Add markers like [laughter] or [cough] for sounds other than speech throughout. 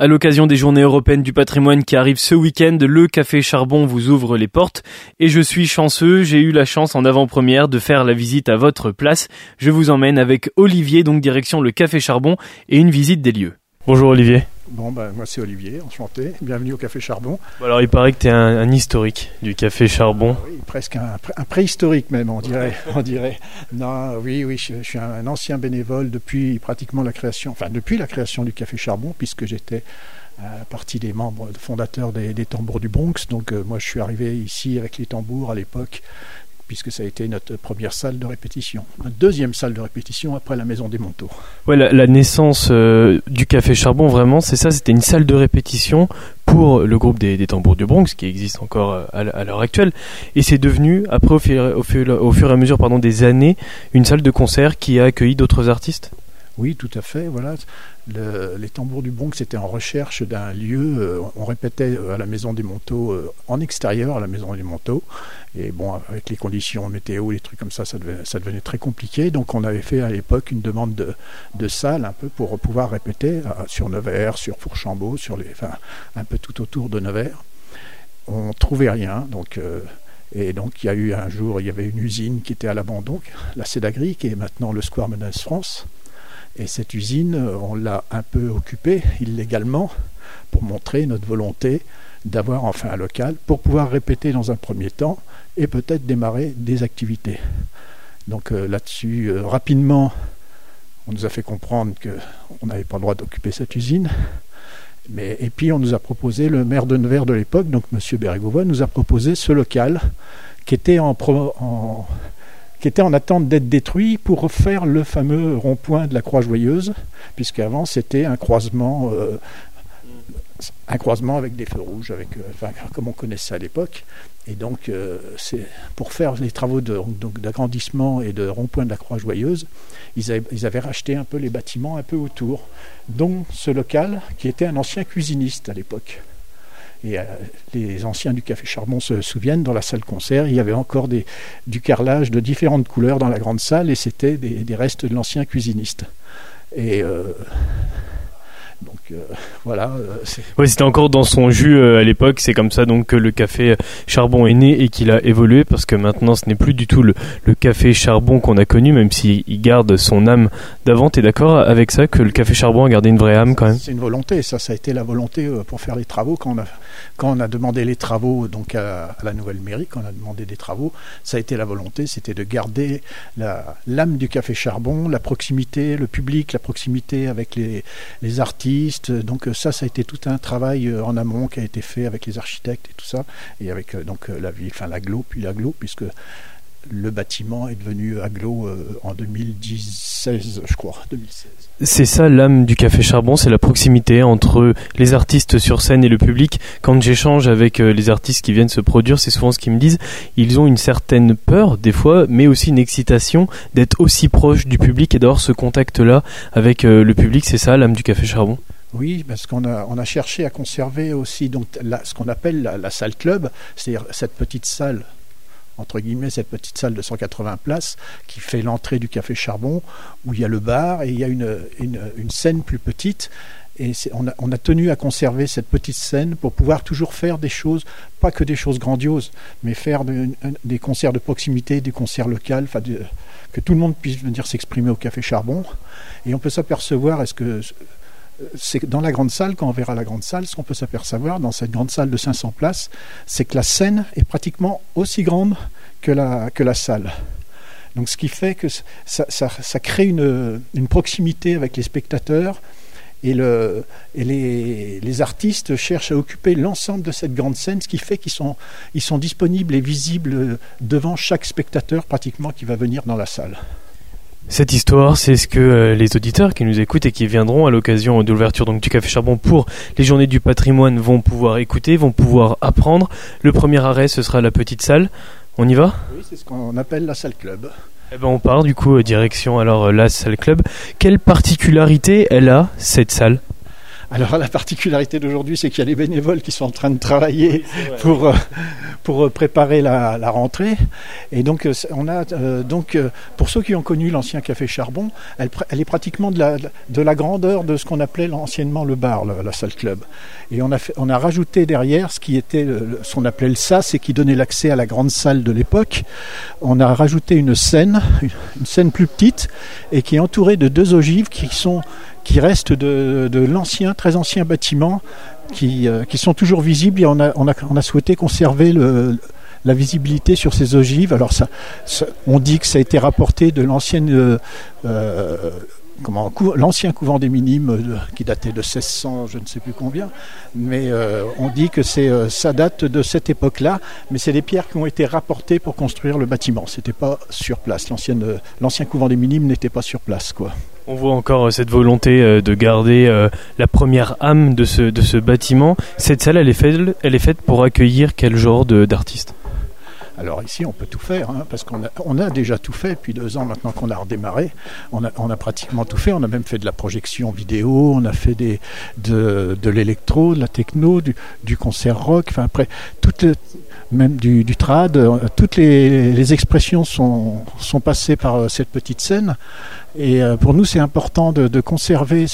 À l'occasion des journées européennes du patrimoine qui arrivent ce week-end, le Café Charbon vous ouvre les portes et je suis chanceux, j'ai eu la chance en avant-première de faire la visite à votre place. Je vous emmène avec Olivier, donc direction le Café Charbon et une visite des lieux. Bonjour Olivier. Bon, ben, moi c'est Olivier, enchanté. Bienvenue au Café Charbon. alors il paraît que tu es un, historique du Café Charbon. Ah oui, presque un, préhistorique même, on dirait. [laughs] on dirait. Non, oui, oui, je, suis un, ancien bénévole depuis pratiquement la création, enfin depuis la création du Café Charbon, puisque j'étais euh, partie des membres fondateurs des, tambours du Bronx. Donc euh, moi je suis arrivé ici avec les tambours à l'époque puisque ça a été notre première salle de répétition. Notre deuxième salle de répétition après la Maison des Monteaux. Ouais, la, naissance euh, du Café Charbon, vraiment, c'est ça, c'était une salle de répétition pour le groupe des, tambours du Bronx, qui existe encore euh, à, l'heure actuelle. Et c'est devenu, après, au fur, et à mesure des années, une salle de concert qui a accueilli d'autres artistes oui, tout à fait. Voilà. les tambours du Bronx étaient en recherche d'un lieu. Euh, on répétait euh, à la Maison des Monteaux, euh, en extérieur à la Maison des Monteaux. Et bon, avec les conditions météo, les trucs comme ça, ça, devenait, très compliqué. Donc on avait fait à l'époque une demande de, salle un peu pour pouvoir répéter sur Nevers, sur Fourchambault, sur les, enfin, un peu tout autour de Nevers. On trouvait rien. Donc. et donc, il y a eu un jour, il y avait une usine qui était à l'abandon, la Cédagri, qui est maintenant le Square Menace France. Et cette usine, on l'a un peu occupée illégalement pour montrer notre volonté d'avoir enfin un local pour pouvoir répéter dans un premier temps et peut-être démarrer des activités. Donc euh, là-dessus, euh, rapidement, on nous a fait comprendre qu'on n'avait pas le droit d'occuper cette usine. Mais, et puis on nous a proposé, le maire de Nevers de l'époque, donc M. Bérégovoy, nous a proposé ce local qui était en, en qui était en attente d'être détruit pour refaire le fameux rond-point de la Croix-Joyeuse, puisqu'avant c'était un croisement, euh, un croisement avec des feux rouges, avec, euh, comme on connaissait à l'époque. Et donc, euh, c'est pour faire les travaux d'agrandissement et de rond-point de la Croix-Joyeuse, ils avaient, ils avaient racheté un peu les bâtiments un peu autour, dont ce local qui était un ancien cuisiniste à l'époque. Et euh, les anciens du Café Charbon se souviennent, dans la salle concert, il y avait encore du carrelage de différentes couleurs dans la grande salle et c'était des, restes de l'ancien cuisiniste. Et euh, donc euh, [laughs] voilà. oui, c'était encore dans son jus à l'époque. C'est comme ça donc que le café charbon est né et qu'il a évolué parce que maintenant ce n'est plus du tout le, le café charbon qu'on a connu, même s'il garde son âme d'avant. T'es d'accord avec ça que le café charbon a gardé une vraie âme quand même? C'est une volonté. Ça, ça a été la volonté pour faire les travaux quand on a quand on a demandé les travaux donc à, la nouvelle mairie, quand on a demandé des travaux, ça a été la volonté, c'était de garder l'âme du café charbon, la proximité, le public, la proximité avec les, les, artistes. Donc ça, ça a été tout un travail euh, en amont qui a été fait avec les architectes et tout ça, et avec euh, donc la ville, enfin l'aglo, puis l'aglo, puisque le bâtiment est devenu aglo euh, en 2016, je crois, 2016. C'est ça l'âme du Café Charbon, c'est la proximité entre les artistes sur scène et le public. Quand j'échange avec euh, les artistes qui viennent se produire, c'est souvent ce qu'ils me disent. Ils ont une certaine peur, des fois, mais aussi une excitation d'être aussi proche du public et d'avoir ce contact-là avec euh, le public. C'est ça l'âme du Café Charbon oui, parce qu'on a, on a cherché à conserver aussi donc, ce qu'on appelle la, la salle club, c'est-à-dire cette petite salle entre guillemets, cette petite salle de 180 places qui fait l'entrée du café Charbon, où il y a le bar et il y a une, une, scène plus petite. Et on a, on a, tenu à conserver cette petite scène pour pouvoir toujours faire des choses, pas que des choses grandioses, mais faire des concerts de proximité, des concerts locaux, que tout le monde puisse venir s'exprimer au Café Charbon. Et on peut s'apercevoir, est-ce que c'est dans la grande salle, quand on verra la grande salle, ce qu'on peut s'apercevoir dans cette grande salle de 500 places, c'est que la scène est pratiquement aussi grande que la, salle. Donc ce qui fait que ça, crée une, proximité avec les spectateurs et, le, et les, artistes cherchent à occuper l'ensemble de cette grande scène, ce qui fait qu'ils sont, sont disponibles et visibles devant chaque spectateur pratiquement qui va venir dans la salle. Cette histoire, c'est ce que euh, les auditeurs qui nous écoutent et qui viendront à l'occasion de l'ouverture donc du Café Charbon pour les Journées du Patrimoine vont pouvoir écouter, vont pouvoir apprendre. Le premier arrêt, ce sera la petite salle. On y va? Oui, c'est ce qu'on appelle la salle club. Eh ben, on part du coup direction alors la salle club. Quelle particularité elle a cette salle? Alors la particularité d'aujourd'hui, c'est qu'il y a les bénévoles qui sont en train de travailler pour, euh, pour euh, préparer la, rentrée. Et donc, euh, on a, donc pour ceux qui ont connu l'ancien café Charbon, elle, elle, est pratiquement de la, de la grandeur de ce qu'on appelait anciennement le bar, la, salle club. Et on a, fait, on a rajouté derrière ce qui était ce qu'on appelait le SAS et qui donnait l'accès à la grande salle de l'époque. On a rajouté une scène, une scène plus petite et qui est entourée de deux ogives qui sont qui restent de, l'ancien, très ancien bâtiment, qui, euh, qui, sont toujours visibles et on a, on a, souhaité conserver la visibilité sur ces ogives. Alors ça, on dit que ça a été rapporté de l'ancienne euh, euh, l'ancien couvent des Minimes qui datait de 1600, je ne sais plus combien, mais on dit que ça date de cette époque-là, mais c'est des pierres qui ont été rapportées pour construire le bâtiment. C'était pas sur place. l'ancien couvent des Minimes n'était pas sur place, quoi. On voit encore euh, cette volonté euh, de garder euh, la première âme de ce, de ce bâtiment. Cette salle, elle est faite, elle est faite pour accueillir quel genre d'artistes alors ici, on peut tout faire, hein, parce qu'on a, on a, déjà tout fait depuis deux ans maintenant qu'on a redémarré. On a, on a, pratiquement tout fait. On a même fait de la projection vidéo, on a fait des, de, de l'électro, de la techno, du, du concert rock. Enfin après, toutes, même du, du trad, toutes les, les, expressions sont, sont passées par cette petite scène. Et euh, pour nous, c'est important de, conserver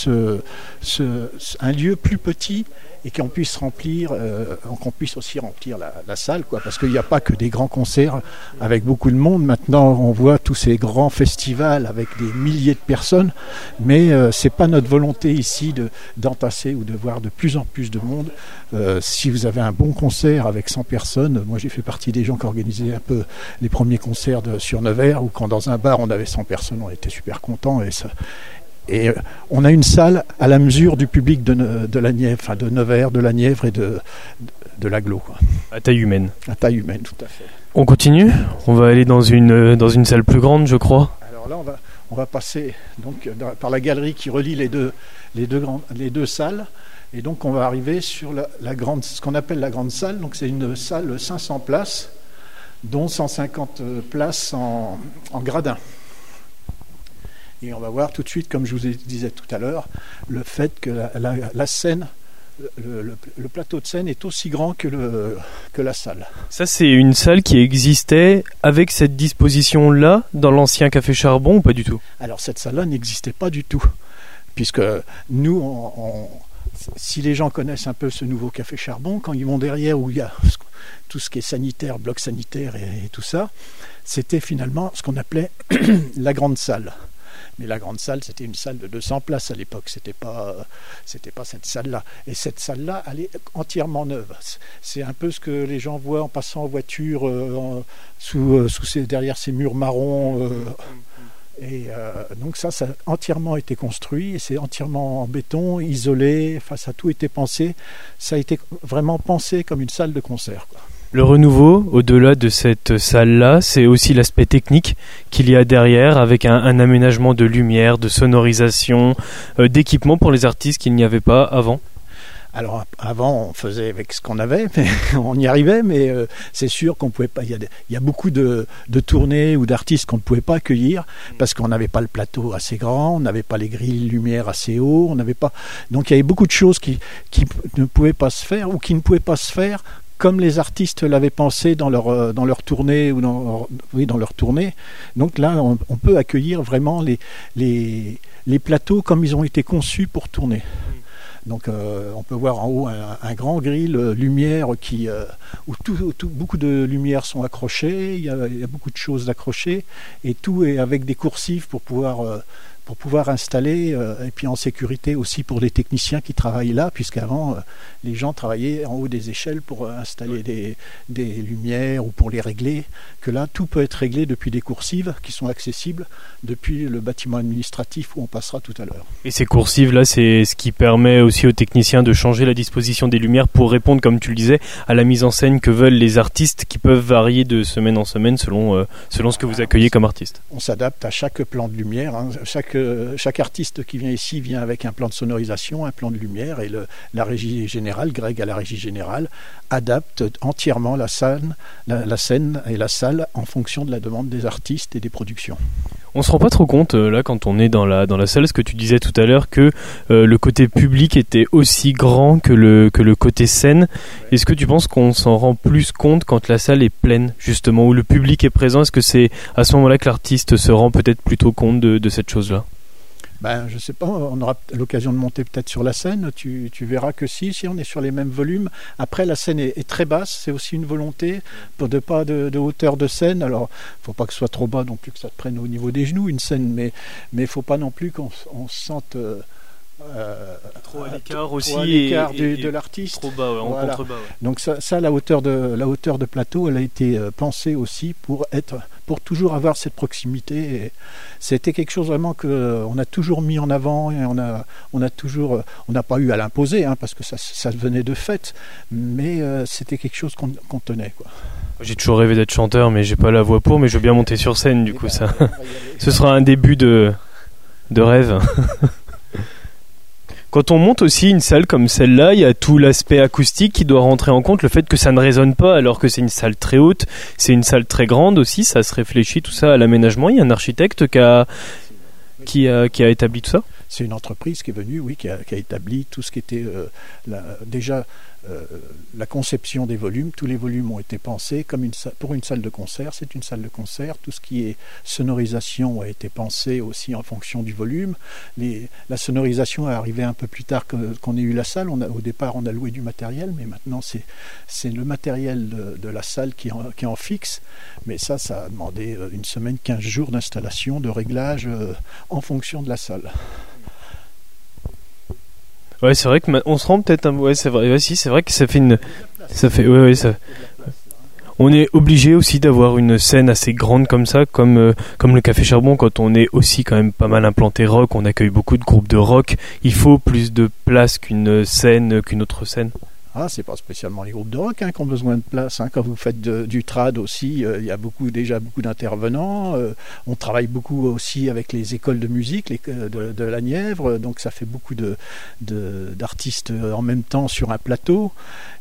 un lieu plus petit et qu'on puisse remplir, euh, qu'on puisse aussi remplir la, salle, quoi, parce qu'il n'y a pas que des grands concerts avec beaucoup de monde. Maintenant, on voit tous ces grands festivals avec des milliers de personnes, mais euh, c'est pas notre volonté ici de d'entasser ou de voir de plus en plus de monde. Euh, si vous avez un bon concert avec 100 personnes, moi j'ai fait partie des gens qui organisaient un peu les premiers concerts sur Nevers, ou quand dans un bar on avait 100 personnes, on était super et ça, et euh, on a une salle à la mesure du public de, de la Nièvre, enfin de Nevers, de la Nièvre et de, de, l'aglo. À taille humaine. À taille humaine, tout à fait. On continue? On va aller dans une, euh, dans une salle plus grande, je crois. Alors là, on va, on va passer donc, par la galerie qui relie les deux, les deux, grands, les deux salles. Et donc on va arriver sur la, la grande, ce qu'on appelle la grande salle. Donc c'est une salle 500 places, dont 150 places en, en gradin. Et on va voir tout de suite, comme je vous disais tout à l'heure, le fait que la, scène, le, plateau de scène est aussi grand que, le, que la salle. Ça, c'est une salle qui existait avec cette disposition-là dans l'ancien café Charbon ou pas du tout? Alors, cette salle-là n'existait pas du tout. Puisque nous, si les gens connaissent un peu ce nouveau café Charbon, quand ils vont derrière où il y a tout ce qui est sanitaire, bloc sanitaire et tout ça, c'était finalement ce qu'on appelait [clears throat] la grande salle. Mais la grande salle, c'était une salle de 200 places à l'époque. C'était pas, c'était pas cette salle-là. Et cette salle-là, elle est entièrement neuve. C'est un peu ce que les gens voient en passant en voiture euh, sous, euh, sous derrière ces murs marrons. Euh. et donc ça, ça a entièrement été construit c'est entièrement en béton, isolé. Ça a tout été pensé. Ça a été vraiment pensé comme une salle de concert. Le renouveau, au-delà de cette salle-là, c'est aussi l'aspect technique qu'il y a derrière, avec un, aménagement de lumière, de sonorisation, euh, d'équipement pour les artistes qu'il n'y avait pas avant. Alors avant, on faisait avec ce qu'on avait, [laughs] on y arrivait, mais euh, c'est sûr qu'on pouvait pas. Il y, a, beaucoup de, tournées ou d'artistes qu'on ne pouvait pas accueillir parce qu'on n'avait pas le plateau assez grand, on n'avait pas les grilles lumière assez haut, on n'avait pas. Donc il y avait beaucoup de choses qui ne pouvaient pas se faire ou qui ne pouvaient pas se faire comme les artistes l'avaient pensé dans leur, euh, dans leur tournée ou dans, oui, dans leur tournée. Donc là, on, peut accueillir vraiment les, plateaux comme ils ont été conçus pour tourner. Donc euh, on peut voir en haut un, grand grill euh, lumière qui, où beaucoup de lumières sont accrochées, il y a, il y a beaucoup de choses accrochées et tout est avec des coursives pour pouvoir pour pouvoir installer, euh, et puis en sécurité aussi pour les techniciens qui travaillent là, puisqu'avant, euh, les gens travaillaient en haut des échelles pour euh, installer des, des, lumières ou pour les régler, que là, tout peut être réglé depuis des coursives qui sont accessibles depuis le bâtiment administratif où on passera tout à l'heure. Et ces coursives-là, c'est ce qui permet aussi aux techniciens de changer la disposition des lumières pour répondre, comme tu le disais, à la mise en scène que veulent les artistes qui peuvent varier de semaine en semaine selon, selon ce que vous accueillez comme artiste. On s'adapte à chaque plan de lumière, hein, chaque chaque artiste qui vient ici vient avec un plan de sonorisation, un plan de lumière, et la régie générale, Greg à la régie générale, adapte entièrement la scène, la, scène et la salle en fonction de la demande des artistes et des productions. On se rend pas trop compte euh, là quand on est dans la dans la salle, ce que tu disais tout à l'heure que euh, le côté public était aussi grand que le que le côté scène. Est-ce que tu penses qu'on s'en rend plus compte quand la salle est pleine justement où le public est présent? Est-ce que c'est à ce moment-là que l'artiste se rend peut-être plutôt compte de, de cette chose-là? Ben, je sais pas, on aura l'occasion de monter peut-être sur la scène. Tu, tu, verras que si, si on est sur les mêmes volumes. Après, la scène est, très basse. C'est aussi une volonté pour de pas de, hauteur de scène. Alors, faut pas que ce soit trop bas non plus que ça te prenne au niveau des genoux une scène, mais mais faut pas non plus qu'on on se sente euh, euh, trop à l'écart aussi trop à l'écart de l'artiste. trop bas ouais, en voilà. contrebas ouais. donc ça, ça, la hauteur de la hauteur de plateau elle a été euh, pensée aussi pour être pour toujours avoir cette proximité. C'était quelque chose vraiment que euh, on a toujours mis en avant et on a on a toujours on n'a pas eu à l'imposer hein, parce que ça ça venait de fait. Mais euh, c'était quelque chose qu'on qu tenait quoi. J'ai toujours rêvé d'être chanteur mais j'ai pas la voix pour mais je veux bien monter sur scène du et coup ben, ça. ce sera un début de de rêve [laughs] Quand on monte aussi une salle comme celle-là, il y a tout l'aspect acoustique qui doit rentrer en compte, le fait que ça ne résonne pas alors que c'est une salle très haute, c'est une salle très grande aussi, ça se réfléchit tout ça à l'aménagement. Il y a un architecte qui a, qui a, établi tout ça? C'est une entreprise qui est venue, oui, qui a, établi tout ce qui était euh, déjà euh, la conception des volumes. Tous les volumes ont été pensés pour une salle de concert. C'est une salle de concert. Tout ce qui est sonorisation a été pensé aussi en fonction du volume. La sonorisation est arrivée un peu plus tard qu'on qu ait eu la salle. Au départ, on a loué du matériel, mais maintenant, c'est le matériel de, la salle qui en, en fixe. Mais ça, ça a demandé euh, une semaine, 15 jours d'installation, de réglage euh, en fonction de la salle. Ouais, c'est vrai que on se rend peut-être un ouais, c'est vrai. Si, c'est vrai que ça fait une ça fait ouais, ouais ça on est obligé aussi d'avoir une scène assez grande comme ça, comme euh, comme le Café Charbon. Quand on est aussi quand même pas mal implanté rock, on accueille beaucoup de groupes de rock. Il faut plus de place qu'une scène, qu'une autre scène. Ah, c'est pas spécialement les groupes de rock hein, qui ont besoin de place. Hein. Quand vous faites du trad aussi, il euh, y a beaucoup, déjà beaucoup d'intervenants. Euh, on travaille beaucoup aussi avec les écoles de musique les, de, la Nièvre, donc ça fait beaucoup d'artistes en même temps sur un plateau.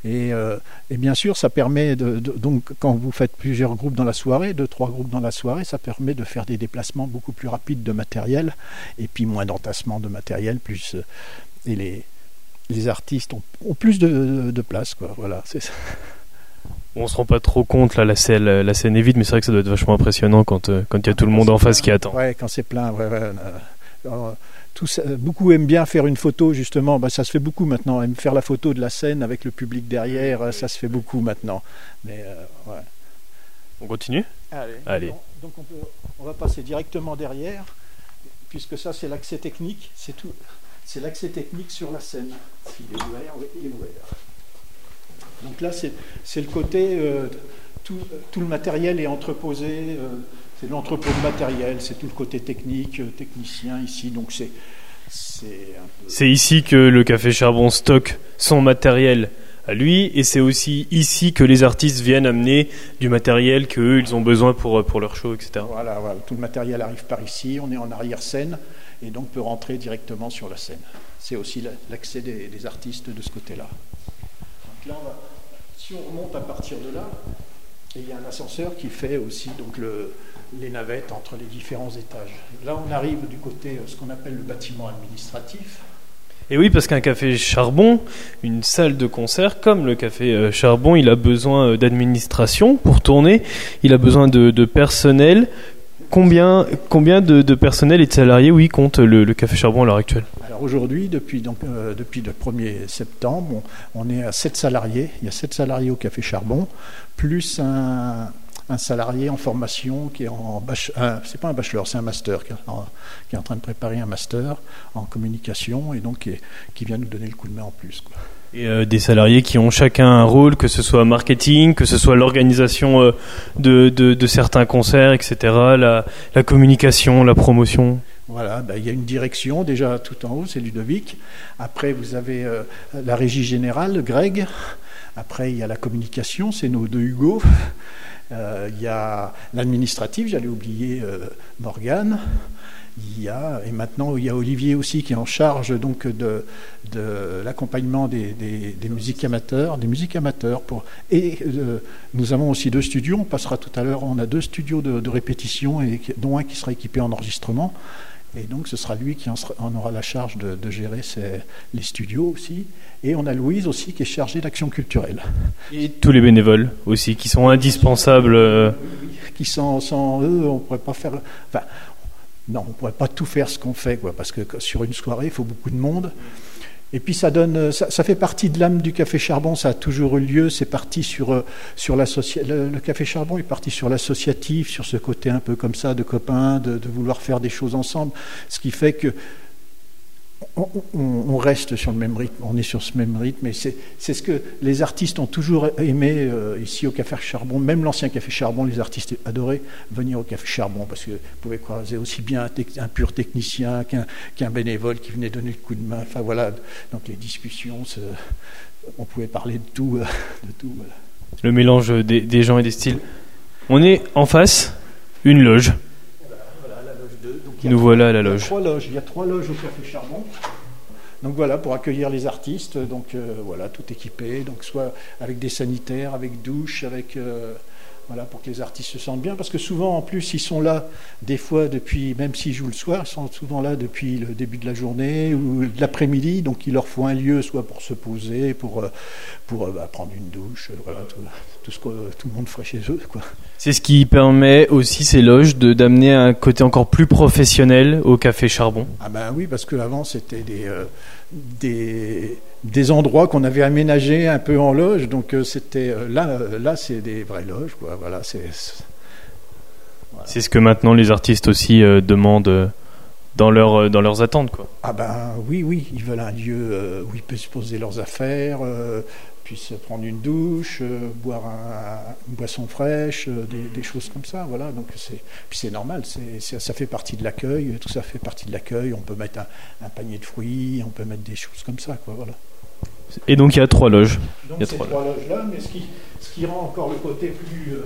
Et, euh, et bien sûr, ça permet donc quand vous faites plusieurs groupes dans la soirée, deux trois groupes dans la soirée, ça permet de faire des déplacements beaucoup plus rapides de matériel et puis moins d'entassement de matériel, plus et les les artistes ont, ont plus de, de, de, place. Quoi. Voilà, c'est ça. On se rend pas trop compte, là, la scène, la scène est vide, mais c'est vrai que ça doit être vachement impressionnant quand il quand y a tout le monde en face qui attend. Ouais, quand c'est plein, ouais, ouais. Alors, tout ça, beaucoup aiment bien faire une photo, justement. Bah, ça se fait beaucoup maintenant. Aiment faire la photo de la scène avec le public derrière. Ça se fait beaucoup maintenant. Mais, euh, ouais. On continue? Allez. Allez. Donc, donc on, peut, on va passer directement derrière, puisque ça, c'est l'accès technique. C'est tout c'est l'accès technique sur la scène. S'il est ouvert, oui, il est ouvert. Donc là, c'est le côté, euh, tout, tout, le matériel est entreposé, euh, c'est l'entrepôt de matériel, c'est tout le côté technique, euh, technicien ici, donc c'est... C'est ici que le Café Charbon stocke son matériel à lui, et c'est aussi ici que les artistes viennent amener du matériel qu'eux, ils ont besoin pour, pour leur show, etc. Voilà, voilà, tout le matériel arrive par ici, on est en arrière-scène, et donc peut rentrer directement sur la scène. C'est aussi l'accès des, des, artistes de ce côté-là. Donc là, on va, si on remonte à partir de là, il y a un ascenseur qui fait aussi donc le, les navettes entre les différents étages. Là, on arrive du côté, ce qu'on appelle le bâtiment administratif. Et oui, parce qu'un café charbon, une salle de concert, comme le café charbon, il a besoin d'administration pour tourner, il a besoin de, de personnel, Combien, combien de, de, personnel et de salariés, oui, compte le, Café Charbon à l'heure actuelle? Alors aujourd'hui, depuis, donc, euh, depuis le 1er septembre, on, est à 7 salariés. Il y a 7 salariés au Café Charbon, plus un, salarié en formation qui est en bachelor, c'est pas un bachelor, c'est un master qui est, en, train de préparer un master en communication et donc qui, vient nous donner le coup de main en plus. Euh, des salariés qui ont chacun un rôle, que ce soit marketing, que ce soit l'organisation euh, de, de, certains concerts, etc., la, communication, la promotion. Voilà, ben, il y a une direction déjà tout en haut, c'est Ludovic. Après, vous avez euh, la régie générale, Greg. Après, il y a la communication, c'est nos deux Hugo. Il y a l'administratif, j'allais oublier Morgane. Il y a, et maintenant il y a Olivier aussi qui est en charge donc de, de l'accompagnement des, des, musiques amateurs, des musiques amateurs. Pour, et euh, nous avons aussi deux studios, on passera tout à l'heure, on a deux studios de, de, répétition, et, dont un qui sera équipé en enregistrement. Et donc ce sera lui qui en, aura la charge de, de gérer les studios aussi. Et on a Louise aussi qui est chargée d'action culturelle. Et tous les bénévoles aussi qui sont indispensables. Euh, qui sans, sans eux, on ne pourrait pas faire. Enfin, non, on ne pourrait pas tout faire ce qu'on fait, quoi, parce que sur une soirée, il faut beaucoup de monde. Et puis ça donne, ça, fait partie de l'âme du café charbon. Ça a toujours eu lieu. C'est parti sur euh, sur le, le, café charbon est parti sur l'associatif, sur ce côté un peu comme ça de copains, de, de, vouloir faire des choses ensemble. Ce qui fait que on, reste sur le même rythme, on est sur ce même rythme, et c'est ce que les artistes ont toujours aimé euh, ici au Café Charbon, même l'ancien Café Charbon, les artistes adoraient venir au Café Charbon, parce que vous pouvez croiser aussi bien un, pur technicien qu'un bénévole qui venait donner le coup de main, enfin voilà, donc les discussions, on pouvait parler de tout. Euh, de tout Le mélange des gens et des styles. On est en face, une loge. Nous voilà à la loge. Il y a trois loges au Café Charbon. Donc voilà, pour accueillir les artistes, donc euh, voilà, tout équipé, donc soit avec des sanitaires, avec douche, avec euh, voilà, pour que les artistes se sentent bien, parce que souvent en plus ils sont là des fois depuis, même s'ils jouent le soir, ils sont souvent là depuis le début de la journée ou de l'après-midi, donc il leur faut un lieu soit pour se poser, pour, euh, pour bah, prendre une douche, voilà, tout, tout ce que tout le monde ferait chez eux. Quoi. C'est ce qui permet aussi ces loges de d'amener un côté encore plus professionnel au café Charbon. Ah ben oui, parce qu'avant c'était des, euh, des, des endroits qu'on avait aménagés un peu en loge, donc euh, c'était euh, là là c'est des vraies loges quoi. Voilà, c'est c'est ce que maintenant les artistes aussi demandent dans, leur, dans leurs attentes. Quoi. Ah ben oui, oui, ils veulent un lieu où ils peuvent se poser leurs affaires, puisse prendre une douche, euh, boire une boisson fraîche, euh, des, choses comme ça. Voilà. Donc c'est, puis c'est normal, c'est, ça fait partie de l'accueil, tout ça fait partie de l'accueil. On peut mettre un, panier de fruits, on peut mettre des choses comme ça. Quoi, voilà. Et donc il y a trois loges. Donc il y a trois, loges là, mais ce qui, ce qui rend encore le côté plus. Euh,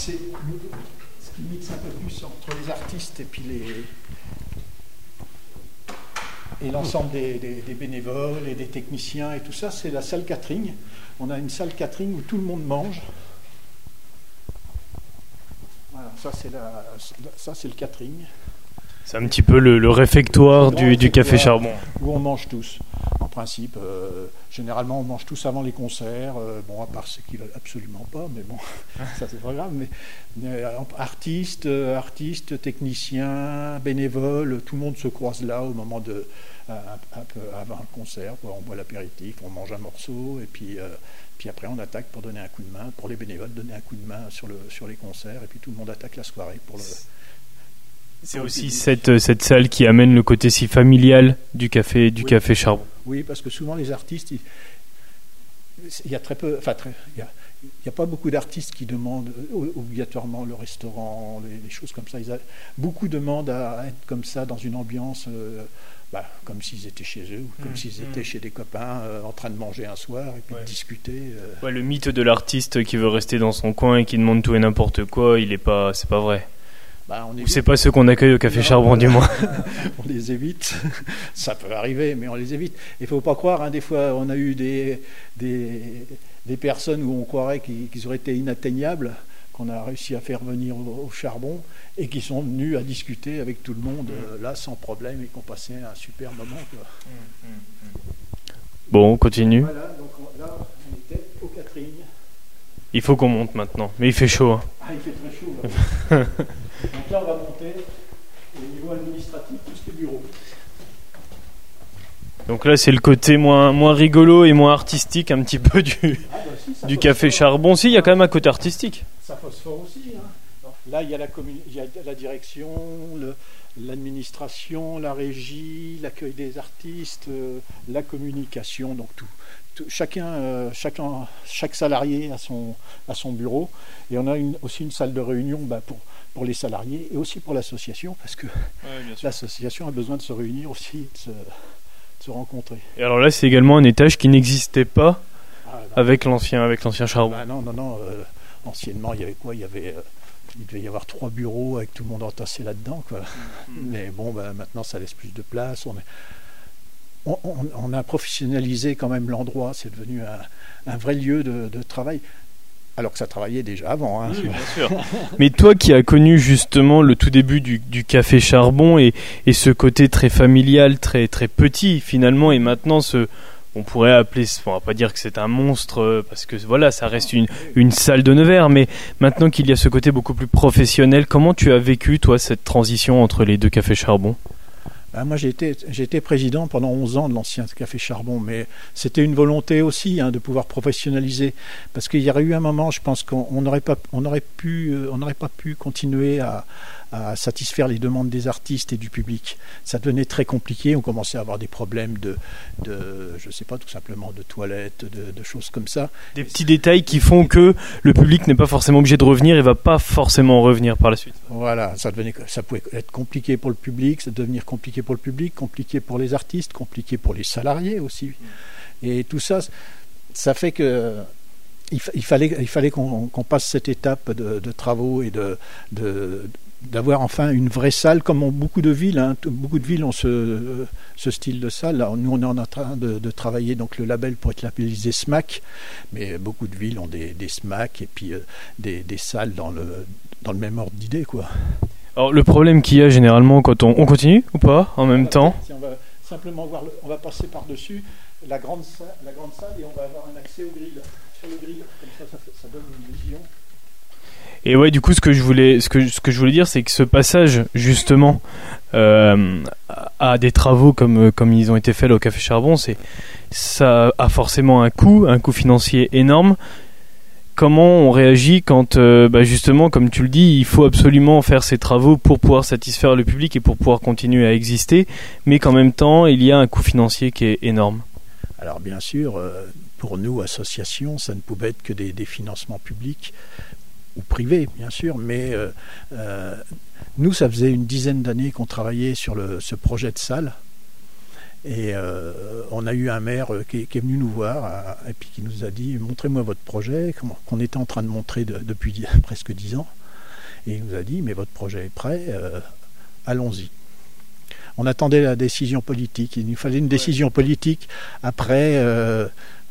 ce qui mixe un peu plus entre les artistes et puis les, et l'ensemble des, bénévoles et des techniciens et tout ça, c'est la salle catering. On a une salle catering où tout le monde mange. Voilà, ça c'est, ça c'est le catering. C'est un petit peu le, réfectoire, du, café charbon. Où on mange tous, en principe. Euh, généralement, on mange tous avant les concerts. Euh, bon, à part ceux qui veulent absolument pas, mais bon, [laughs] ça c'est pas grave. Mais, euh, artistes, artistes, techniciens, bénévoles, tout le monde se croise là au moment de, un, peu avant le concert. On boit l'apéritif, on mange un morceau, et puis, puis après on attaque pour donner un coup de main, pour les bénévoles, donner un coup de main sur, le, sur les concerts, et puis tout le monde attaque la soirée pour le c'est aussi cette, euh, cette salle qui amène le côté si familial du café, du café charbon. Oui, parce que souvent les artistes, il, y a très peu, enfin il n'y a, pas beaucoup d'artistes qui demandent euh, obligatoirement le restaurant, les, choses comme ça. beaucoup demandent à être comme ça dans une ambiance. Euh, bah, comme s'ils étaient chez eux, ou comme mmh, s'ils étaient mmh. chez des copains en train de manger un soir et puis de discuter. Ouais, le mythe de l'artiste qui veut rester dans son coin et qui demande tout et n'importe quoi, il est pas, c'est pas vrai. Bah, c'est pas ceux qu'on accueille au Café Charbon, du moins. [laughs] on les évite. [laughs] Ça peut arriver, mais on les évite. Il faut pas croire, hein, des fois, on a eu des, des, des personnes où on croirait qu'ils auraient été inatteignables, qu'on a réussi à faire venir au, charbon, et qui sont venus à discuter avec tout le monde, mm. euh, là, sans problème, et qui ont passé un super moment. Mm, mm, bon, on continue. Voilà, donc là, on était au Catherine. Il faut qu'on monte maintenant, mais il fait chaud. Hein. Ah, il fait très chaud. [laughs] Donc là, on va monter au niveau administratif tout ce qui est bureau. Donc là, c'est le côté moins, moins rigolo et moins artistique un petit peu du, ah bah du café charbon. Si, il y a quand même un côté artistique. Ça phosphore aussi. Hein. Là, il y, a la il y a la direction, l'administration, la régie, l'accueil des artistes, euh, la communication, donc tout. chacun, euh, chacun, chaque salarié a son, a son bureau. Et on a une, aussi une salle de réunion bah, pour, pour les salariés et aussi pour l'association, parce que l'association a besoin de se réunir aussi, de se, se, rencontrer. Et alors là, c'est également un étage qui n'existait pas ah, avec l'ancien avec l'ancien charbon. Bah non, non, non. Euh, anciennement, il y avait quoi? Il y avait euh, il devait y avoir trois bureaux avec tout le monde entassé là-dedans. Quoi. Mm-hmm. Mais bon, bah, maintenant, ça laisse plus de place. On, on, a professionnalisé quand même l'endroit. C'est devenu un, vrai lieu de, travail. Alors que ça travaillait déjà avant. Hein. bien sûr. [laughs] Mais toi qui as connu justement le tout début du, café charbon et, et, ce côté très familial, très, très petit finalement, et maintenant ce, on pourrait appeler, on va pas dire que c'est un monstre euh, parce que voilà, ça reste une, une salle de Nevers, mais maintenant qu'il y a ce côté beaucoup plus professionnel, comment tu as vécu toi cette transition entre les deux cafés charbon? Ben, moi, j'ai été, président pendant 11 ans de l'ancien Café Charbon, mais c'était une volonté aussi hein, de pouvoir professionnaliser. Parce qu'il y aurait eu un moment, je pense qu'on n'aurait pas, on aurait pu, euh, on pas pu continuer à, à satisfaire les demandes des artistes et du public. Ça devenait très compliqué, on commençait à avoir des problèmes de, de je sais pas, tout simplement de toilettes, de, choses comme ça. Des petits détails qui font que le public n'est pas forcément obligé de revenir et va pas forcément revenir par la suite. Voilà, ça, devenait, ça pouvait être compliqué pour le public, ça devenir compliqué pour le public, compliqué pour les artistes, compliqué pour les salariés aussi. Et tout ça, ça fait que il, fallait, il fallait qu'on passe cette étape de, travaux et de, d'avoir enfin une vraie salle, comme beaucoup de villes. Hein. Beaucoup de villes ont ce, ce style de salle. nous, on est en train de, travailler donc le label pour être labellisé SMAC, mais beaucoup de villes ont des, SMAC et puis euh, des, des, salles dans le, dans le même ordre d'idée. Quoi. Alors, le problème qu'il y a généralement quand on, on continue ou pas en même temps On va simplement voir, on va passer par-dessus la grande, salle, la grande salle et on va avoir un accès au grill. Sur le grill, comme ça, ça, ça donne une vision. Et ouais, du coup, ce que je voulais, ce que, ce que je voulais dire, c'est que ce passage, justement, euh, à des travaux comme, comme ils ont été faits au Café Charbon, c'est, ça a forcément un coût, un coût financier énorme. Comment on réagit quand, euh, bah justement, comme tu le dis, il faut absolument faire ces travaux pour pouvoir satisfaire le public et pour pouvoir continuer à exister, mais qu'en même temps, il y a un coût financier qui est énorme. Alors bien sûr, euh, pour nous, associations, ça ne pouvait être que des, financements publics ou privé bien sûr, mais euh, nous, ça faisait une dizaine d'années qu'on travaillait sur ce projet de salle. Et euh, on a eu un maire qui, est venu nous voir et puis qui nous a dit montrez-moi votre projet qu'on était en train de montrer depuis [laughs] presque dix ans. Et il nous a dit mais votre projet est prêt, allons-y. On attendait la décision politique. Il nous fallait une décision politique. Après, je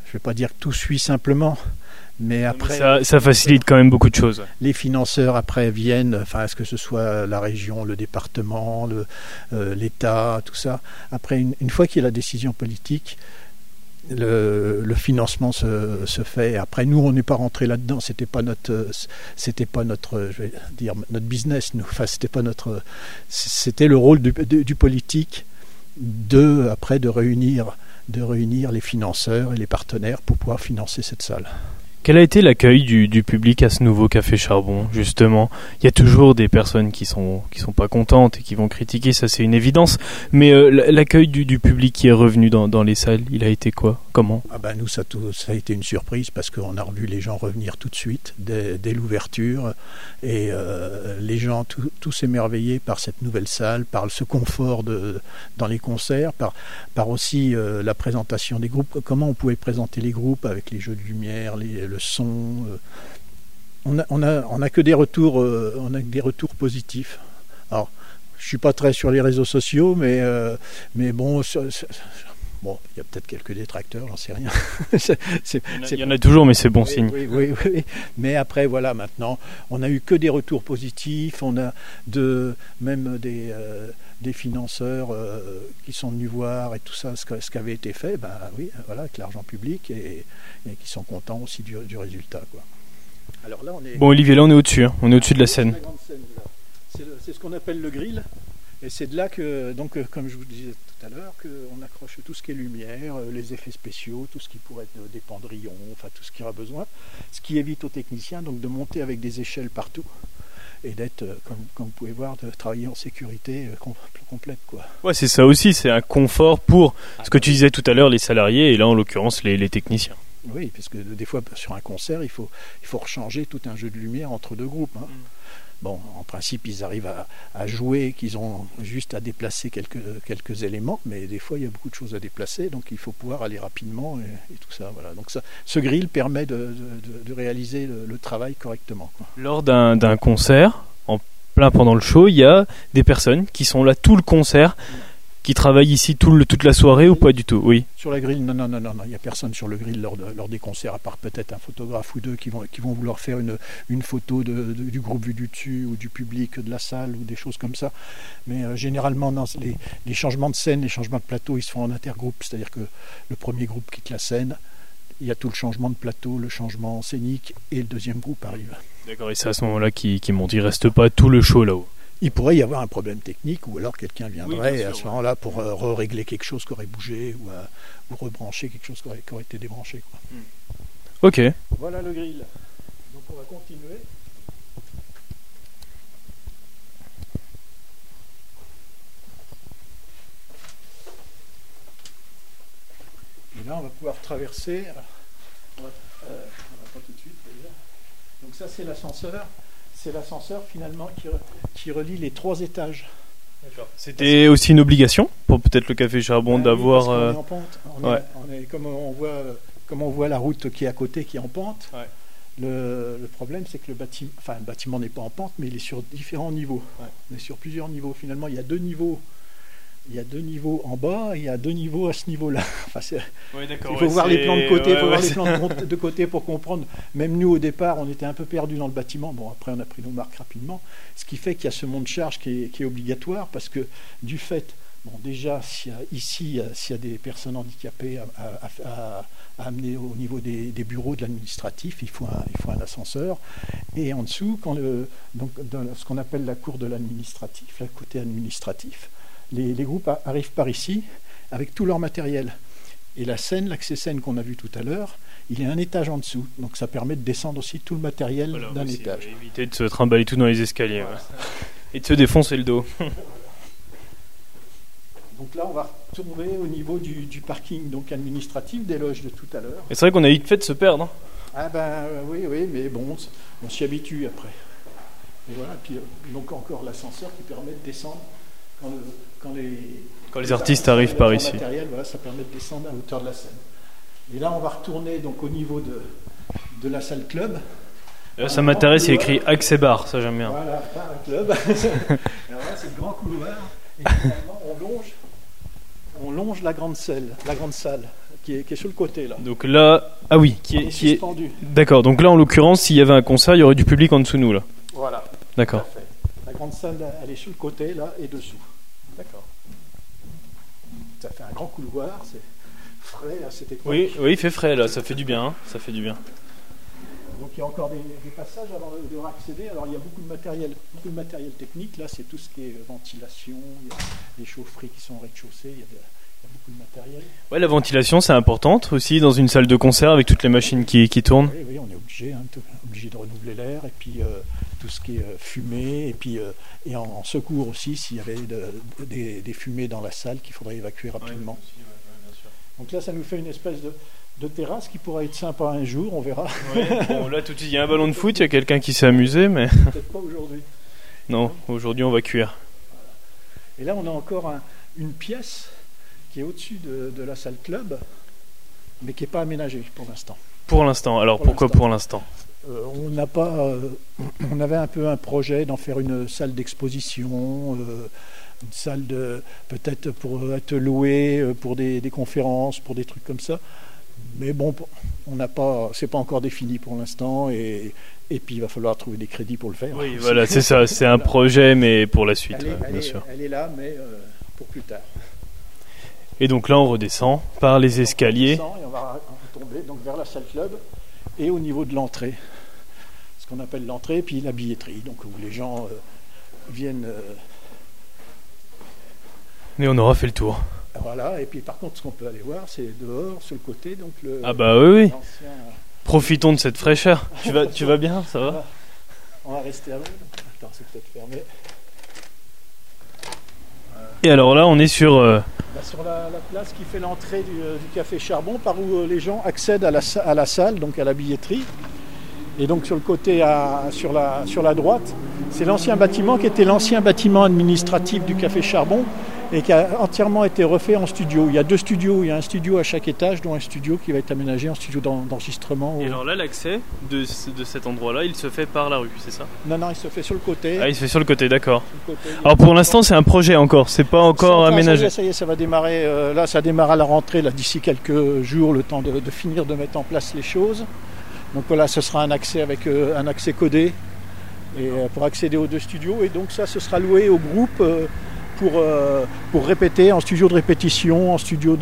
ne vais pas dire que tout suit simplement, mais après, ça, facilite quand même beaucoup de choses. Les financeurs après viennent, enfin, est-ce que ce soit la région, le département, euh, l'État, tout ça. Après, une, fois qu'il y a la décision politique, le, financement se, se, fait. Après, nous, on n'est pas rentré là-dedans. C'était pas notre, c'était pas notre, je vais dire notre business. Nous, enfin, c'était pas notre, c'était le rôle du, du, politique de après de réunir, de réunir les financeurs et les partenaires pour pouvoir financer cette salle. Quel a été l'accueil du, public à ce nouveau café charbon justement? Il y a toujours des personnes qui sont qui sont pas contentes et qui vont critiquer, ça c'est une évidence. Mais euh, l'accueil du, public qui est revenu dans, les salles, il a été quoi? Comment? Ah ben nous ça, ça a été une surprise parce qu'on a revu les gens revenir tout de suite dès, l'ouverture et euh, les gens tous émerveillés par cette nouvelle salle, par ce confort de dans les concerts, par par aussi euh, la présentation des groupes. Comment on pouvait présenter les groupes avec les jeux de lumière, les le son. Euh, on a, on a, on a que des retours, euh, on a des retours positifs. Alors, je suis pas très sur les réseaux sociaux, mais, euh, mais bon, Bon, il y a peut-être quelques détracteurs, j'en sais rien. [laughs] il, y en a, toujours, mais c'est bon signe. Oui, oui, oui, Mais après, voilà, maintenant, on n'a eu que des retours positifs. On a de, même des, des financeurs qui sont venus voir et tout ça, ce, ce qui avait été fait. Ben oui, voilà, avec l'argent public. Et, et qui sont contents aussi du, résultat. Quoi. Alors là, on est... Bon, Olivier, là on est au-dessus, hein. on est au-dessus de la scène. C'est ce qu'on appelle le grill. Et c'est de là que, donc, euh, comme je vous disais tout à l'heure, qu'on accroche tout ce qui est lumière, euh, les effets spéciaux, tout ce qui pourrait être des pendrillons, enfin tout ce qu'il y aura besoin. Ce qui évite aux techniciens donc, de monter avec des échelles partout et d'être, euh, comme, vous pouvez voir, de travailler en sécurité complète. Quoi. Ouais, c'est ça aussi, c'est un confort pour ce que tu disais tout à l'heure, les salariés, et là en l'occurrence les techniciens. Oui, parce que des fois sur un concert, il faut, il faut rechanger tout un jeu de lumière entre deux groupes. Hein. Bon, en principe, ils arrivent à, jouer, qu'ils ont juste à déplacer quelques, quelques éléments, mais des fois, il y a beaucoup de choses à déplacer, donc il faut pouvoir aller rapidement et, tout ça. Voilà. Donc ça, ce grill permet de, réaliser le, travail correctement. Lors d'un concert, en plein pendant le show, il y a des personnes qui sont là tout le concert qui travaillent ici tout le, toute la soirée ou pas du tout? Oui. Sur la grille, non, non, non, non, il n'y a personne sur le grill lors, lors des concerts, à part peut-être un photographe ou deux qui vont, qui vont vouloir faire une, une photo de, du groupe vu du dessus ou du public de la salle ou des choses comme ça. Mais euh, généralement, non, les, les, changements de scène, les changements de plateau, ils se font en intergroupe, c'est-à-dire que le premier groupe quitte la scène, il y a tout le changement de plateau, le changement scénique et le deuxième groupe arrive. D'accord, et c'est à ce moment-là qu'ils qui montent, il reste pas tout le show là-haut? Il pourrait y avoir un problème technique ou alors quelqu'un viendrait à ce moment-là pour euh, régler quelque chose qui aurait bougé ou, euh, rebrancher quelque chose qui aurait, été débranché. Quoi. Hmm. Ok. Voilà le grill. Donc on va continuer. Et là on va pouvoir traverser. On va, euh, pas tout de suite Donc ça c'est l'ascenseur c'est l'ascenseur finalement qui, relie les trois étages. C'était aussi une obligation pour peut-être le café Charbon ben d'avoir. on est euh, en pente. comme on voit, comme on voit la route qui est à côté, qui est en pente. Le, problème, c'est que le bâtiment, enfin, le bâtiment n'est pas en pente, mais il est sur différents niveaux. On est sur plusieurs niveaux. Finalement, il y a deux niveaux il y a deux niveaux en bas, il y a deux niveaux à ce niveau-là. [laughs] il faut voir les plans de côté, faut voir les plans [laughs] de, côté pour comprendre. Même nous, au départ, on était un peu perdus dans le bâtiment. Bon, après, on a pris nos marques rapidement. Ce qui fait qu'il y a ce monde de charge qui est, obligatoire parce que du fait, bon, déjà, ici, s'il y a des personnes handicapées à, amener au niveau des, bureaux de l'administratif, il, faut un, il faut un ascenseur. Et en dessous, quand le, donc, dans ce qu'on appelle la cour de l'administratif, le côté administratif, les, groupes arrivent par ici avec tout leur matériel. Et la scène, l'accès scène qu'on a vu tout à l'heure, il est un étage en dessous. Donc ça permet de descendre aussi tout le matériel d'un étage. Éviter de se trimballer tout dans les escaliers. Et de se défoncer le dos. [laughs] donc là, on va retourner au niveau du, parking donc administratif des loges de tout à l'heure. Et c'est vrai qu'on a vite fait de se perdre. Hein. ah ben euh, oui, oui, mais bon, on s'y habitue après. Et voilà, puis euh, donc encore l'ascenseur qui permet de descendre quand, les, artistes arrivent par ici. ça permet de descendre à hauteur de la scène. Et là, on va retourner donc au niveau de, de la salle club. ça m'intéresse, il écrit accès bar, ça j'aime bien. Voilà, bar club. [laughs] Alors là, c'est le grand couloir. Et finalement, on longe, on longe la grande salle, la grande salle qui est, qui est sur le côté là. Donc là, ah oui, qui est, qui est... D'accord. Donc là, en l'occurrence, s'il y avait un concert, il y aurait du public en dessous de nous là. Voilà. D'accord. La grande salle, elle est sur le côté là et dessous. D'accord. Ça fait un grand couloir, c'est frais à cette époque. Oui, oui, il fait frais là, ça fait du bien, hein. ça fait du bien. Donc il y a encore des, passages avant de, de, accéder. Alors il y a beaucoup de matériel, beaucoup de matériel technique. Là, c'est tout ce qui est ventilation, il y a des chaufferies qui sont au rez-de-chaussée, il y a beaucoup de matériel. Ouais, la ventilation, c'est importante aussi dans une salle de concert avec toutes les machines qui, qui tournent. Oui, oui, on est obligé, hein, obligé de renouveler l'air et puis euh, tout ce qui est euh, fumée et puis euh, et en, secours aussi s'il y avait des, des, fumées dans la salle qu'il faudrait évacuer rapidement. Donc là, ça nous fait une espèce de, terrasse qui pourrait être sympa un jour, on verra. bon, [laughs] là, tout de suite, il y a un ballon de foot, il y a quelqu'un qui s'est amusé, mais. Peut-être pas aujourd'hui. Non, aujourd'hui, on va cuire. Et là, on a encore une pièce qui est au-dessus de, la salle club, mais qui n'est pas aménagée pour l'instant. Pour l'instant. Alors pourquoi pour l'instant? Euh, On n'a pas. Euh, on avait un peu un projet d'en faire une salle d'exposition. Euh, une salle de peut-être pour être louée pour des, conférences, pour des trucs comme ça. Mais bon, on n'a pas, c'est pas encore défini pour l'instant, et, et puis il va falloir trouver des crédits pour le faire. Oui, [laughs] voilà, c'est ça, c'est un projet, mais pour la suite, bien sûr. Elle est là, mais pour plus tard. Et donc là, on redescend par les escaliers. On et on va tomber donc vers la salle club et au niveau de l'entrée, ce qu'on appelle l'entrée, puis la billetterie, donc où les gens euh, viennent. Euh, Mais on aura fait le tour. Voilà, et puis par contre, ce qu'on peut aller voir, c'est dehors, sur le côté, donc le. Ah bah oui, oui. Profitons de cette fraîcheur. tu vas, tu vas bien, ça va? [laughs] On va rester à l'eau. Attends, c'est peut-être fermé. Et alors là, on est sur... Euh, bah, la, place qui fait l'entrée du, euh, café Charbon, par où euh, les gens accèdent à la, salle, donc à la billetterie. Et donc sur le côté, la, sur la droite, c'est l'ancien bâtiment qui était l'ancien bâtiment administratif du Café Charbon et qui a entièrement été refait en studio. Il y a deux studios, il y a un studio à chaque étage, dont un studio qui va être aménagé en studio d'enregistrement. Et alors là, l'accès de, de, cet endroit-là, il se fait par la rue, c'est ça? Non, non, il se fait sur le côté. Ah, il se fait sur le côté, d'accord. Alors pour l'instant, c'est un projet encore, c'est pas encore aménagé. Ça y, est, ça va démarrer. Euh, là, ça démarre à la rentrée, là, d'ici quelques jours, le temps de, de, finir de mettre en place les choses. Donc voilà, ce sera un accès avec euh, un accès codé et, euh, pour accéder aux deux studios. Et donc ça, ce sera loué au groupe pour, euh, pour répéter en studio de répétition, en studio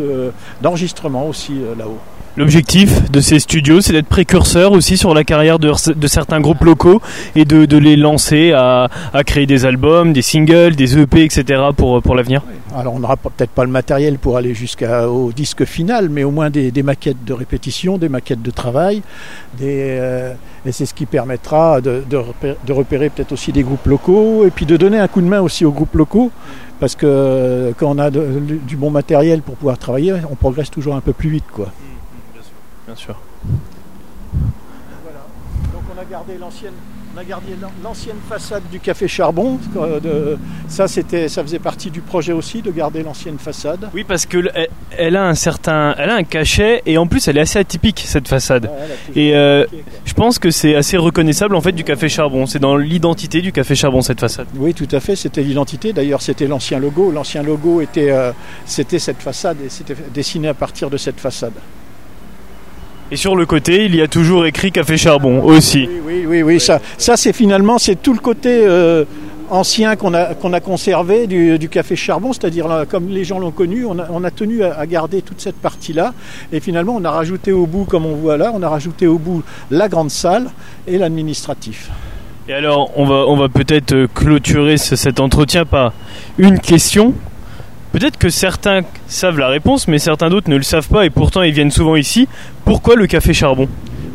d'enregistrement aussi euh, là-haut. L'objectif de ces studios, c'est d'être précurseur aussi sur la carrière de, certains groupes locaux et de, les lancer à, créer des albums, des singles, des EP, etc. pour, pour l'avenir Alors on n'aura peut-être pas le matériel pour aller jusqu'au disque final, mais au moins des, maquettes de répétition, des maquettes de travail, euh, et c'est ce qui permettra de, repérer, peut-être aussi des groupes locaux et puis de donner un coup de main aussi aux groupes locaux parce que quand on a du bon matériel pour pouvoir travailler, on progresse toujours un peu plus vite. Quoi. Bien sûr. Voilà. Donc on a gardé l'ancienne on a gardé l'ancienne façade du café Charbon. Euh, ça, c'était, ça faisait partie du projet aussi de garder l'ancienne façade. Oui, parce que elle, a un certain, elle a un cachet et en plus, elle est assez atypique cette façade. et euh, je pense que c'est assez reconnaissable en fait du café Charbon. C'est dans l'identité du café Charbon cette façade. Oui, tout à fait. C'était l'identité. D'ailleurs, c'était l'ancien logo. L'ancien logo était, euh, c'était cette façade et c'était dessiné à partir de cette façade. Et sur le côté, il y a toujours écrit Café Charbon aussi. Oui, oui, oui, ça, ça c'est finalement c'est tout le côté euh, ancien qu'on a, qu'on a conservé du, du Café Charbon, c'est-à-dire comme les gens l'ont connu, on a, on a tenu à, à, garder toute cette partie-là. Et finalement, on a rajouté au bout, comme on voit là, on a rajouté au bout la grande salle et l'administratif. Et alors, on va, on va peut-être clôturer ce, cet entretien par une question. Peut-être que certains savent la réponse, mais certains d'autres ne le savent pas et pourtant ils viennent souvent ici. Pourquoi le café charbon?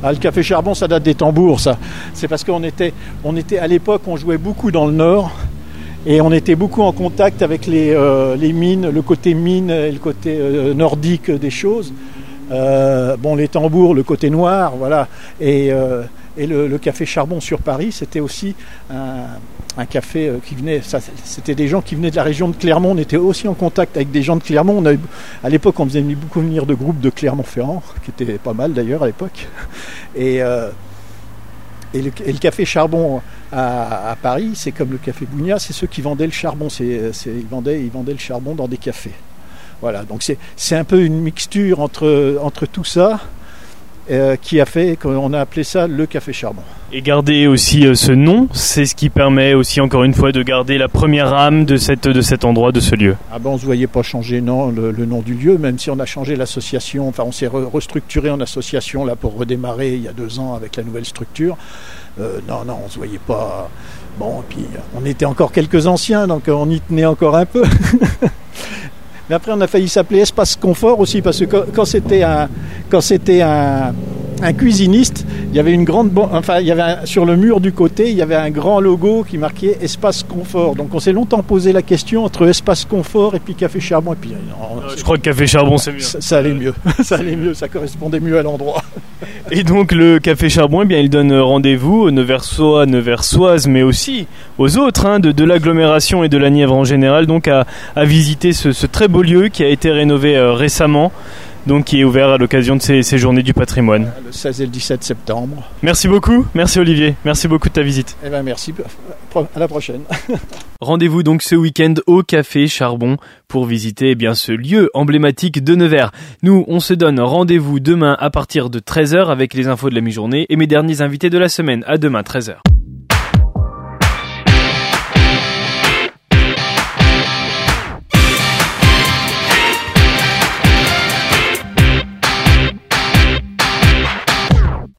Ah, le café charbon, ça date des tambours, ça. C'est parce qu'on était, on était à l'époque, on jouait beaucoup dans le nord et on était beaucoup en contact avec les, euh, mines, le côté mine et le côté euh, nordique des choses. Euh, bon, les tambours, le côté noir, voilà. Et, et le, café charbon sur Paris, c'était aussi un, café euh, qui venait, c'était des gens qui venaient de la région de Clermont, on était aussi en contact avec des gens de Clermont. On a, à l'époque, on faisait beaucoup venir de groupes de Clermont-Ferrand, qui étaient pas mal d'ailleurs à l'époque. Et, euh, le, café charbon à, Paris, c'est comme le café Bougna, c'est ceux qui vendaient le charbon. C'est, ils, vendaient, ils vendaient le charbon dans des cafés. Voilà, donc c'est un peu une mixture entre, entre tout ça. Euh, qui a fait qu'on a appelé ça le café charbon. Et garder aussi euh, ce nom, c'est ce qui permet aussi encore une fois de garder la première âme de, cette, de cet endroit, de ce lieu. Ah ben on ne se voyait pas changer non, le, le, nom du lieu, même si on a changé l'association, enfin on s'est re restructuré en association là pour redémarrer il y a deux ans avec la nouvelle structure. Euh, non, non, on ne se voyait pas. Bon, et puis on était encore quelques anciens, donc on y tenait encore un peu. [laughs] Mais après, on a failli s'appeler Espace Confort aussi, parce que quand, c'était un, quand c'était un, un cuisiniste, il y avait une grande, enfin, il y avait un, sur le mur du côté, il y avait un grand logo qui marquait Espace Confort. Donc, on s'est longtemps posé la question entre Espace Confort et puis Café Charbon. Et puis, non, euh, je crois que Café Charbon, c'est mieux. Ça, ça, allait mieux. [laughs] ça allait mieux. Ça correspondait mieux à l'endroit. Et donc, le Café Charbon, eh bien, il donne rendez-vous aux Neversois, Neversoises, mais aussi aux autres hein, de, de l'agglomération et de la Nièvre en général, donc à, à visiter ce, ce, très beau lieu qui a été rénové euh, récemment donc qui est ouvert à l'occasion de ces, ces, journées du patrimoine. Le 16 et le 17 septembre. Merci beaucoup, merci Olivier, merci beaucoup de ta visite. Eh ben merci, à la prochaine. [laughs] Rendez-vous donc ce week-end au Café Charbon pour visiter eh bien ce lieu emblématique de Nevers. Nous, on se donne rendez-vous demain à partir de 13h avec les infos de la mi-journée et mes derniers invités de la semaine. À demain 13h.